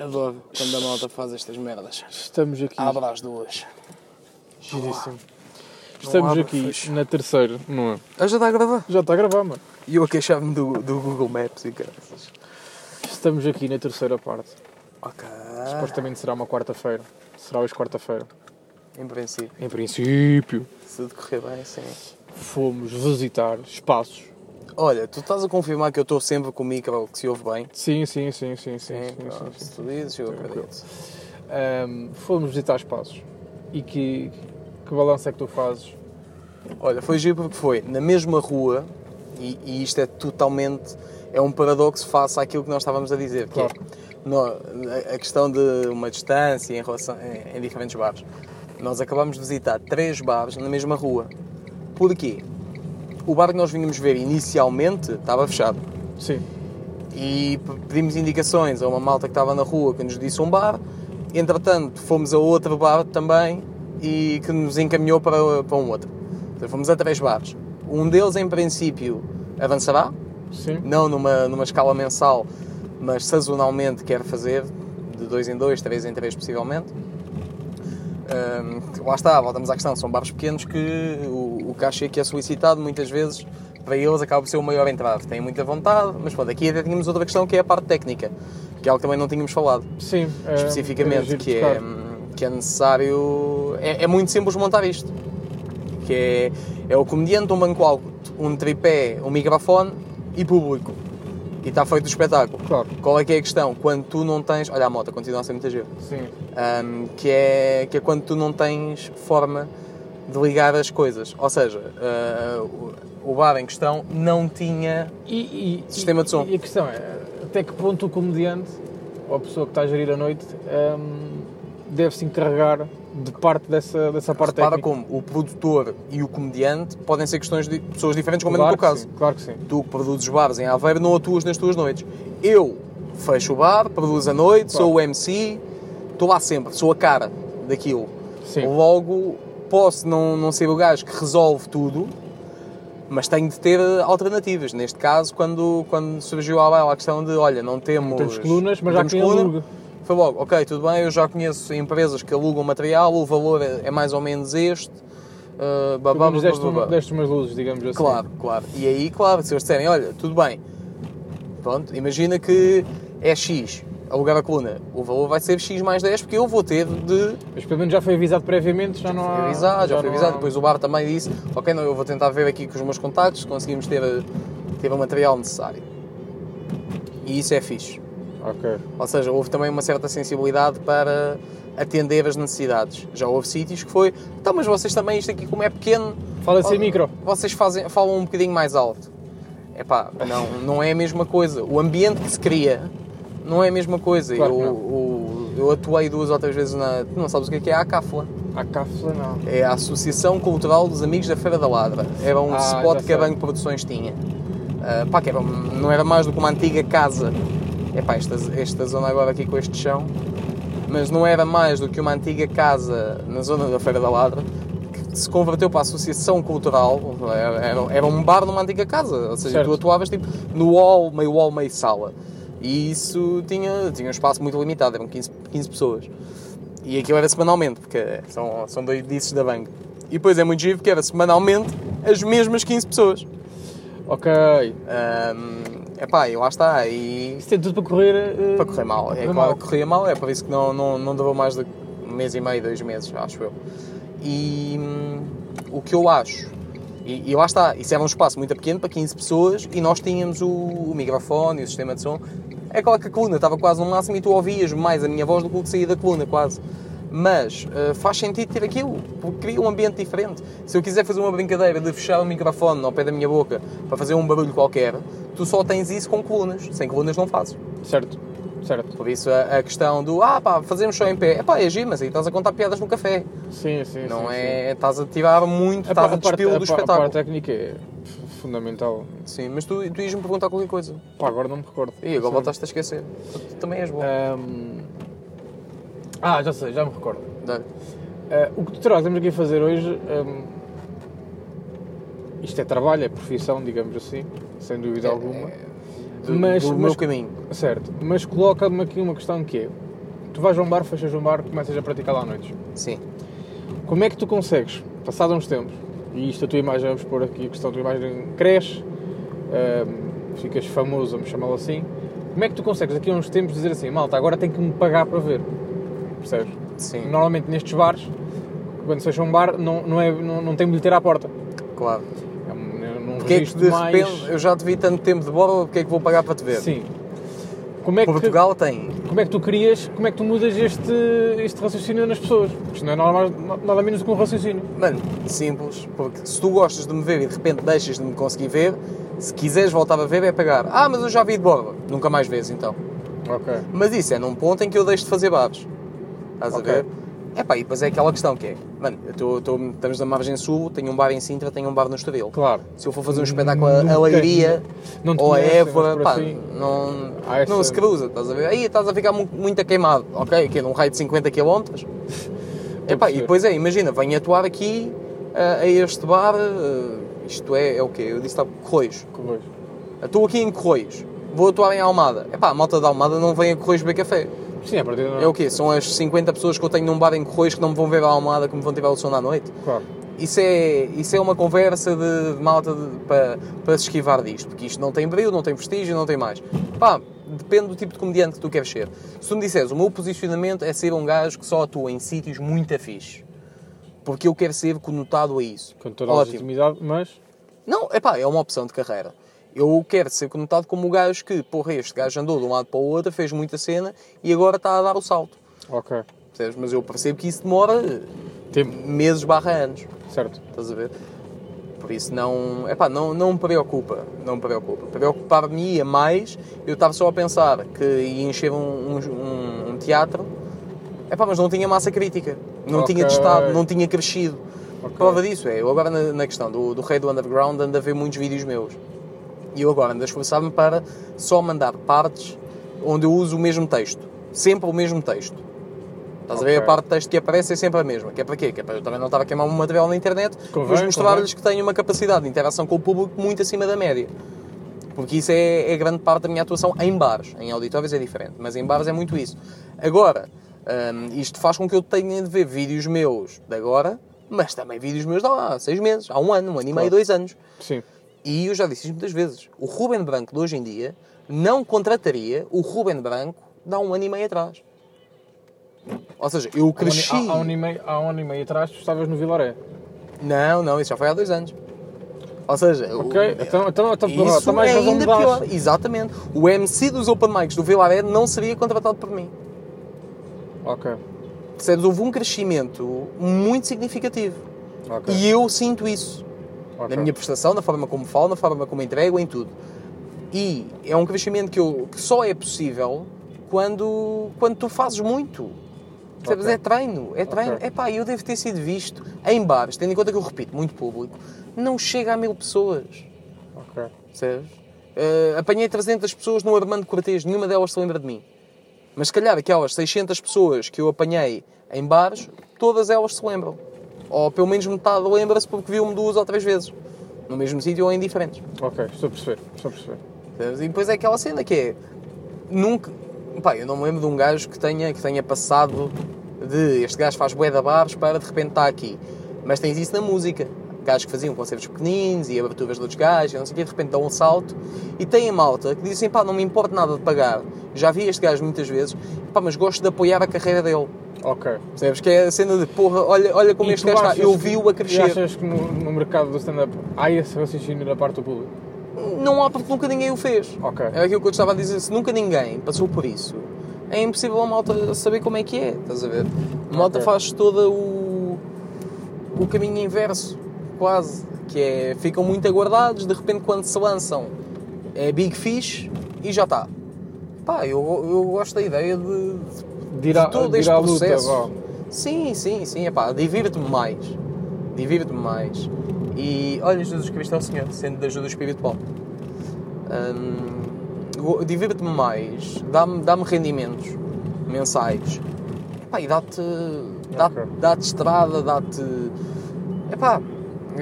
Adoro quando a malta faz estas merdas. Estamos aqui. Abre às duas. Giríssimo. Estamos abre, aqui fecha. na terceira, não é? Ah, já está a gravar? Já está a gravar, mano. E eu a queixar-me do, do Google Maps e graças. Estamos aqui na terceira parte. Ok. Supostamente será uma quarta-feira. Será hoje quarta-feira. Em princípio, Em princípio, se tudo correr bem, sim. fomos visitar espaços. Olha, tu estás a confirmar que eu estou sempre com o micro que se ouve bem? Sim, sim, sim, sim, sim. Sim, sim, pronto, sim, se sim. tu dizes, eu acredito. Ahm, fomos visitar espaços. E que, que balanço é que tu fazes? Olha, foi giro porque foi na mesma rua, e, e isto é totalmente. É um paradoxo face àquilo que nós estávamos a dizer, que Claro. é no- a- a questão de uma distância em, relação, em, em diferentes bares. Nós acabamos de visitar três bares na mesma rua. Porquê? O bar que nós vínhamos ver inicialmente estava fechado. Sim. e pedimos indicações a uma malta que estava na rua que nos disse um bar. Entretanto, fomos a outro bar também e que nos encaminhou para, para um outro. Então, fomos a três bares. Um deles, em princípio, avançará, Sim. não numa, numa escala mensal, mas sazonalmente quer fazer, de dois em dois, três em três, possivelmente. Hum, lá está, voltamos à questão, são bares pequenos que o, o cachê que é solicitado muitas vezes para eles acaba por ser o maior entrave. Têm muita vontade, mas pronto, aqui até tínhamos outra questão que é a parte técnica, que é algo que também não tínhamos falado Sim. é- especificamente, giro que é, que é necessário. É, é muito simples montar isto. Que é, é o comediante, um banco alto, um tripé, um microfone e público. E está feito o espetáculo. Claro. Qual é que é a questão? Quando tu não tens. Olha, a moto continua a ser muita giro. Sim. Hum, que, é, que é quando tu não tens forma de ligar as coisas. Ou seja, ah, o, bar em questão não tinha. E, e- Sistema de som. E a questão é, até que ponto o comediante, ou a pessoa que está a gerir a noite, hum, deve se encarregar de parte dessa, dessa parte Repara técnica? como o produtor e o comediante podem ser questões de pessoas diferentes, como é no teu claro caso. Sim, claro que sim. Tu que produzes bares em Aveiro não atuas nas tuas noites. Eu fecho o bar, produzo a noite, sou o MC, estou lá sempre, sou a cara daquilo. Sim. Logo, posso não, não ser o gajo que resolve tudo, mas tenho de ter alternativas. Neste caso, quando, quando surgiu baila a questão de, olha, não temos... Temos colunas, mas não já temos quem coluna, aluga. Foi logo, ok, tudo bem, eu já conheço empresas que alugam material, o valor é, é mais ou menos este. Uh, Tu babá, nos babá, deste, babá. deste umas luzes, digamos assim. Claro, claro. E aí, claro, se eles disserem, olha, tudo bem, pronto, imagina que é X, alugar a coluna, o valor vai ser X mais 10 porque eu vou ter de Mas pelo menos já foi avisado previamente, já não há... avisar, já, foi não avisado. há- Depois o bar também disse, ok, não, eu vou tentar ver aqui com os meus contactos se conseguimos ter, ter o material necessário. E isso é fixe. Ok. Ou seja, houve também uma certa sensibilidade para atender as necessidades. Já houve sítios que foi, então, mas vocês também, isto aqui como é pequeno, Fala sem Oh, micro. Vocês fazem, falam um bocadinho mais alto. Epá, não, não é a mesma coisa. O ambiente que se cria não é a mesma coisa. Claro eu, eu atuei duas ou três vezes na. Tu não sabes o que é que é a ACAFLA? A cápsula não. É a Associação Cultural dos Amigos da Feira da Ladra. Era um Ah, spot que a. Banco Produções tinha. Ah, pá, que era, não era mais do que uma antiga casa. Epá, esta, esta zona agora aqui com este chão. Mas não era mais do que uma antiga casa na zona da Feira da Ladra que se converteu para a Associação Cultural. Era, era- um bar numa antiga casa. Ou seja, Certo. tu atuavas tipo no hall, meio hall, meio sala. E isso tinha, tinha um espaço muito limitado, eram 15, 15 pessoas. E aquilo era semanalmente, porque são, são dois discos da banca. E depois é muito giro porque era semanalmente as mesmas 15 pessoas. Ok. Um, epá, e lá está. E Isso tem tudo para correr... eh, para correr mal. É correr claro mal. corria mal, é por isso que não, não, não durou mais de um mês e meio, dois meses, acho eu. E hum, o que eu acho, e, e lá está, isso era um espaço muito pequeno para 15 pessoas e nós tínhamos o, o microfone e o sistema de som. É claro que a coluna estava quase no máximo e tu ouvias mais a minha voz do que o que saía da coluna, quase. Mas eh, faz sentido ter aquilo, porque cria um ambiente diferente. Se eu quiser fazer uma brincadeira de fechar o microfone ao pé da minha boca para fazer um barulho qualquer, tu só tens isso com colunas. Sem colunas não fazes. Certo. Certo. Por isso a, a questão do ah pá, fazemos só em pé, é pá, é giro, mas aí estás a contar piadas no café. Sim, sim, não sim, é. Estás a tirar muito, sim. estás a, parte- despilo do pa- A espetáculo. parte técnica é fundamental. Sim, mas tu, tu ias-me perguntar qualquer coisa. Pá, agora não me recordo. E agora voltaste a esquecer. Tu, tu também és bom. Ahm, Ah, já sei, já me recordo. Ah, o que tu trazemos aqui a fazer hoje. ahm, Isto é trabalho, é profissão, digamos assim, sem dúvida alguma. Do, Mas- do mas- meu caminho. Certo, mas coloca-me aqui uma questão que é. Tu vais a um bar, fechas um bar, começas a praticar lá à noite. Sim. Como é que tu consegues, passado uns tempos, e isto a tua imagem, vamos pôr aqui a questão da tua imagem, cresce, hum, ficas famoso, vamos chamá-lo assim, como é que tu consegues daqui a uns tempos dizer assim, malta, agora tem que me pagar para ver? Percebes? Sim. Normalmente nestes bares, quando se fecha um bar, não, não, é, não, não tem bilheteira à porta. Claro. Porque é que de mais... repente eu já te vi tanto tempo de bola, porque é que vou pagar para te ver? Sim. Como é, que, Portugal tem. como é que tu crias, como é que tu mudas este, este raciocínio nas pessoas? Isto não é normal, nada menos do que um raciocínio. Mano, simples, porque se tu gostas de me ver e de repente deixas de me conseguir ver, se quiseres voltar a ver é pagar. Ah, mas eu já vi de borla. Nunca mais vês então. Ok. Mas isso é num ponto em que eu deixo de fazer bares. Estás Ok. a ver? É pá, e depois é aquela questão que é, mano, eu tô, tô- estamos na margem sul, tenho um bar em Sintra, tenho um bar no Estoril. Claro. Se eu for fazer um espetáculo a te ou a Évora, pá, assim- não, essa- não se cruza, estás a ver? Aí estás a ficar mu- muito, queimado, ok? Aqui num raio de 50 km. a Epá, e depois é, imagina, venho atuar aqui ah, a este bar, ah, isto é, é o quê? Eu disse tá, Correios. Correios. Estou aqui em Correios, vou atuar em Almada. Epá, a malta da Almada não vem a Correios beber café. Sim, a partir de É o quê? São as 50 pessoas que eu tenho num bar em Correios que não me vão ver a Almada como vão tiver o som à noite. Claro. Isso é, isso é uma conversa de, de malta de- para, para se esquivar disto, porque isto não tem brilho, não tem prestígio, não tem mais. Pá, depende do tipo de comediante que tu queres ser. Se tu me disseres, o meu posicionamento é ser um gajo que só atua em sítios muito afixes, porque eu quero ser conotado a isso. Com toda a legitimidade, mas... Não, é pá, é uma opção de carreira. Eu quero ser conotado como o gajo que, porra, este gajo andou de um lado para o outro, fez muita cena e agora está a dar o salto. Ok. Percebes? Mas eu percebo que isso demora Tempo. meses barra anos. Certo. Estás a ver? Por isso não, epá, não, não me preocupa, não me preocupa. Preocupar-me-ia mais, eu estava só a pensar que ia encher um, um, um- teatro, epá, mas não tinha massa crítica, não Ok. tinha testado, não tinha crescido. Ok. Prova disso é, eu agora na, na questão do, do rei do underground ando a ver muitos vídeos meus. E eu agora ando a esforçar-me para só mandar partes onde eu uso o mesmo texto. Sempre o mesmo texto. Estás a ver? A parte de texto que aparece é sempre a mesma. Que é para quê? Que é para eu também não estar a queimar um material na internet, Convém, mas mostrar-lhes que tenho uma capacidade de interação com o público muito acima da média. Porque isso é, é grande parte da minha atuação em bares. Em auditórios é diferente, mas em bares é muito isso. Agora, hum, isto faz com que eu tenha de ver vídeos meus de agora, mas também vídeos meus de há seis meses, há um ano, um ano e meio, Claro. dois anos. Sim. E eu já disse isto muitas vezes. O Ruben Branco de hoje em dia não contrataria o Ruben Branco de há um ano e meio atrás. Ou seja, eu cresci. Há, um há, um ano e meio, há um ano e meio atrás tu estavas no Vilaré. Não, não, isso já foi há dois anos. Ou seja, o- Ok, então, então, então porra, isso está mais é ainda pior. Exatamente. O MC dos Open Mics do Vilaré não seria contratado por mim. Ok. Percebes? Houve um crescimento muito significativo. Ok. E eu sinto isso. Ok. Na minha prestação, na forma como falo, na forma como entrego, em tudo. E é um crescimento que, eu, que só é possível quando, quando tu fazes muito. Percebes? Ok. É treino, é treino. Ok. Epá, eu devo ter sido visto em bares, tendo em conta que eu repito, muito público, não chega a mil pessoas. Ok. Percebes? Eh, apanhei 300 pessoas no Armando Cortês, nenhuma delas se lembra de mim. Mas se calhar aquelas 600 pessoas que eu apanhei em bares, todas elas se lembram. Ou pelo menos metade lembra-se porque viu-me duas ou três vezes. No mesmo sítio ou em diferentes. Ok, estou a perceber. Estou a perceber. E depois é aquela cena que é. Nunca. Pá, eu não me lembro de um gajo que tenha, que tenha passado de este gajo faz bué de bares para de repente estar aqui. Mas tens isso na música. Gajos que faziam concertos pequeninos e aberturas de outros gajos, e não sei o quê, de repente dão um salto. E tem a malta que diz assim: pá, não me importa nada de pagar. Já vi este gajo muitas vezes, pá, mas gosto de apoiar a carreira dele. Ok. Percebes? Que é a cena de porra, olha, olha como E este gajo está. Eu vi-o a E crescer. achas que no, no mercado do stand-up há esse raciocínio da parte do público? Não há porque nunca ninguém o fez. Ok. É aquilo que eu te estava a dizer, se nunca ninguém passou por isso, é impossível a malta saber como é que é, estás a ver? A malta Ok. faz todo o, o caminho inverso, quase, que é, ficam muito aguardados, de repente quando se lançam é Big Fish e já está. Pá, eu, eu gosto da ideia de, de De todo de ir este luta, processo. vá. Sim, sim, sim, é pá, divirto-me mais. Divirto-me mais. E olha, Jesus Cristo é o Senhor, sendo de ajuda do Espírito Bom. Hum, divirto-me mais, dá-me dá rendimentos mensais. Epá, e dá-te dá Ok. dá estrada, dá-te. Epá,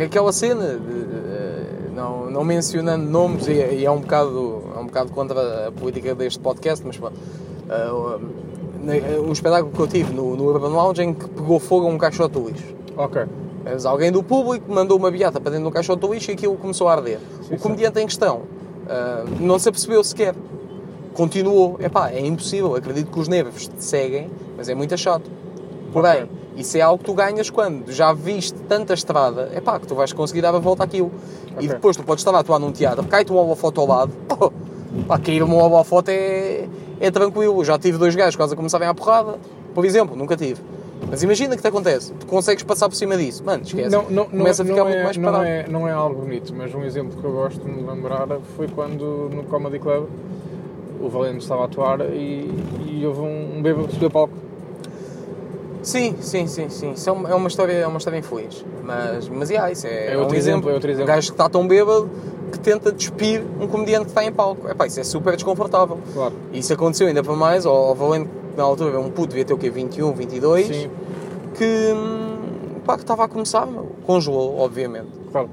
aquela cena de, eh, não, não mencionando nomes e, e é um bocado é um bocado contra a política deste podcast, mas pronto. Na- um espetáculo que eu tive no, no Urban Lounge em que pegou fogo a um caixote de lixo. Ok. Mas alguém do público mandou uma beata para dentro do caixote do lixo e aquilo começou a arder. Sim, o comediante em questão ah, não se apercebeu sequer. Continuou. Epá, é impossível. Acredito que os nervos te seguem, mas é muito chato. Porém, Ok. isso é algo que tu ganhas quando já viste tanta estrada, epá, que tu vais conseguir dar a volta àquilo. E Ok. depois tu podes estar a atuar num teatro, cai-te um holofote ao lado, oh, pá, cair um holofote é, é tranquilo. Já tive dois gajos quase a começarem à porrada, por exemplo, nunca tive. Mas imagina que te acontece, tu consegues passar por cima disso, mano, esquece. Não, não, não, Começa a ficar não muito é, mais não, parado. é, não é algo bonito, mas um exemplo que eu gosto de me lembrar foi quando no Comedy Club o Valente estava a atuar e, e houve um, um bêbado que subiu palco. Sim, sim, sim, sim. Isso é uma, é uma história, é uma história infeliz. Mas, mas yeah, isso é, É outro um exemplo, é outro Um exemplo. gajo que está tão bêbado que tenta despir um comediante que está em palco. Epá, isso é super desconfortável. Claro. E isso aconteceu ainda para mais ao, ao Valente, na altura um puto, devia ter o quê? 21, 22, Sim, que, hum, pá, que estava a começar, meu. congelou, obviamente. claro.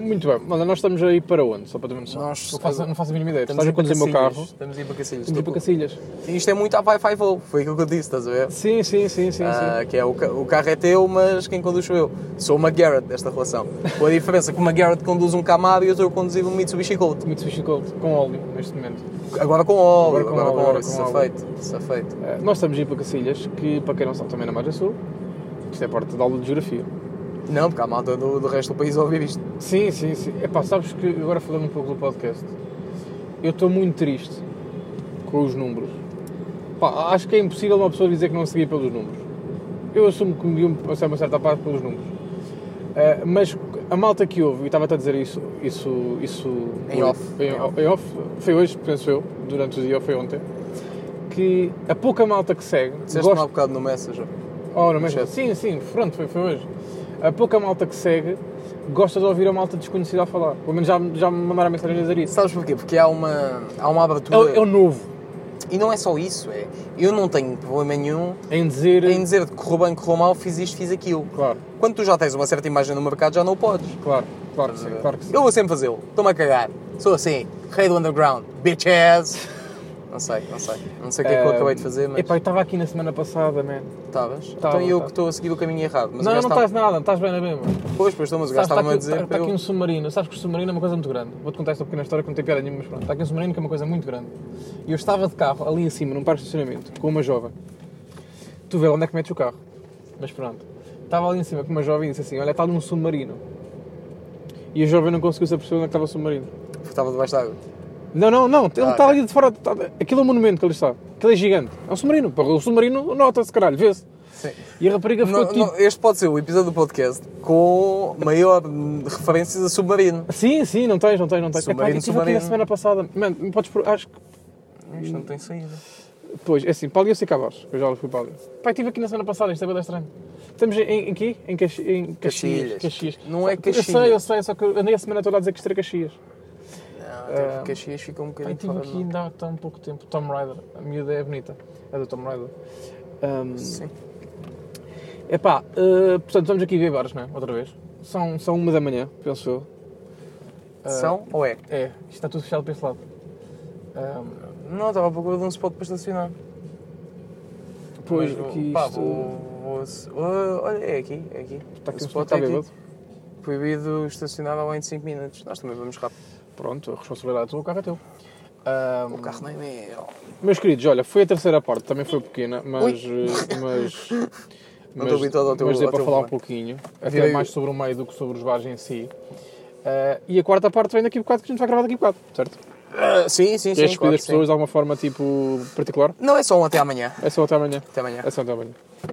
Muito bem. Olha, nós estamos aí para onde? Só para ter uma noção. Nós- não, faço, não faço a mínima ideia. Estás a conduzir o meu carro. Estamos a ir para Cacilhas. Estamos a ir para Cacilhas. Isto é muito a Wi-Fi Voo, foi aquilo que eu disse, estás a ver? Sim, sim, sim, sim, Ah, sim. que é o, o carro é teu, mas quem conduz sou eu. Sou uma Garrett desta relação. Com a diferença que uma Garrett conduz um Camaro e eu estou a conduzir um Mitsubishi Colt. Mitsubishi Colt com óleo neste momento. Agora com óleo, Agora com agora com óleo, isso com óleo. feito, isso está feito. Eh, nós estamos a ir para Cacilhas, que para quem não sabe também na Margem Sul, isto é parte da aula de geografia. Não, porque há malta do, do resto do país a ouvir isto. Sim, sim, sim. Epá, sabes que agora falando um pouco do podcast, eu estou muito triste com os números. Pá, acho que é impossível uma pessoa dizer que não seguia pelos números. Eu assumo que me a ser uma certa parte pelos números. Eh, mas a malta que ouve, e estava-te a dizer isso, isso, isso Em off. Em, em off, foi hoje, penso eu, durante o dia, ou foi ontem, que a pouca malta que segue Disseste-me há bocado no Messenger. Oh, não, sim, sim, pronto, foi, foi hoje. A pouca malta que segue gosta de ouvir a malta desconhecida a falar. Pelo menos já, já me mandaram mensagem a dizer isso. Sabes porquê? Porque há uma, há uma É, abertura. o- é o novo. E não é só isso, é. Eu não tenho problema nenhum Em dizer. em dizer que correu bem, correu mal, fiz isto, fiz aquilo. Claro, Quando tu já tens uma certa imagem no mercado, já não o podes. claro, claro que sim, claro que sim. Eu vou sempre fazê-lo. Estou-me a cagar. Sou assim. Rei do underground. Bitches. Não sei, não sei. Não sei o que é que eu acabei de fazer, mas Epá, eu estava aqui na semana passada, man. estavas. Tava, Então eu que estou a seguir o caminho errado. Mas não, não está- estás nada, estás bem na mesma. Pois, pois, então, mas o gajo estava-me a aqui, dizer está, aqui um submarino. Sabes que o submarino é uma coisa muito grande. Vou-te contar esta pequena história que não tem piada nenhuma, mas pronto. Está aqui um submarino que é uma coisa muito grande. E eu estava de carro, ali em cima, num parque de estacionamento, com uma jovem. Tu vê lá onde é que metes o carro. Mas pronto. Estava ali em cima com uma jovem e disse assim: Olha, está num submarino. E a jovem não conseguiu se aperceber onde é que estava o submarino. Porque estava debaixo d'água. Não, não, não. Ele Ah, está ali de fora. Está, aquilo é um monumento que ali está. Aquilo é gigante. É um submarino. O submarino nota-se, caralho, vê-se. Sim. E a rapariga ficou Não- tipo. não, este pode ser o episódio do podcast com maior referências a submarino. Sim, sim, não tens, não tens, não tens. Submarino, Epá, eu estive aqui na submarino. semana passada. Mano, podes. Acho que. Isto não tem saída. Pois, é assim, eu sei Cabos, que eu já fui ali. Pai, estive aqui na semana passada, isto é bem estranho. Estamos em, em, quê? Em, Caxi, em Caxias. Caxias. Não é Eu Caxias. sei, eu sei, só que eu andei a semana toda a dizer que isto era Caxias. Até porque Caxias fica um Pai, bocadinho estive fora. aqui ainda há tão pouco tempo. Tom Rider, a miúda é bonita. É do Tom Rider. Um, Sim. epá, eh, portanto, estamos aqui a ver bares, não é? Outra vez. São, são uma da manhã, penso eu. São ou é? É, isto está tudo fechado para este lado. Um, Não, estava à procura de um spot para estacionar. pois, Mas aqui pá, isto... vou, vou- olha, é aqui, é aqui. Está aqui o spot está é aqui. bêbado. Proibido estacionar de 5 minutos. Nós também vamos rápido. Pronto, a responsabilidade é tua, o carro é teu. Um, O carro não é meu. Meus queridos, olha, foi a terceira parte, também foi pequena, mas. eh, mas Não estou habituado ao teu- Mas deu ao para falar um pouquinho, até Virei- mais sobre o meio do que sobre os bares em si. Eh, e a quarta parte vem daqui a bocado, que a gente vai gravar daqui a bocado, certo? Ah, sim, sim, sim. Queres despedir claro as que sim. pessoas de alguma forma, tipo, particular? Não é só um até amanhã. É só até amanhã. Até amanhã. É só até amanhã.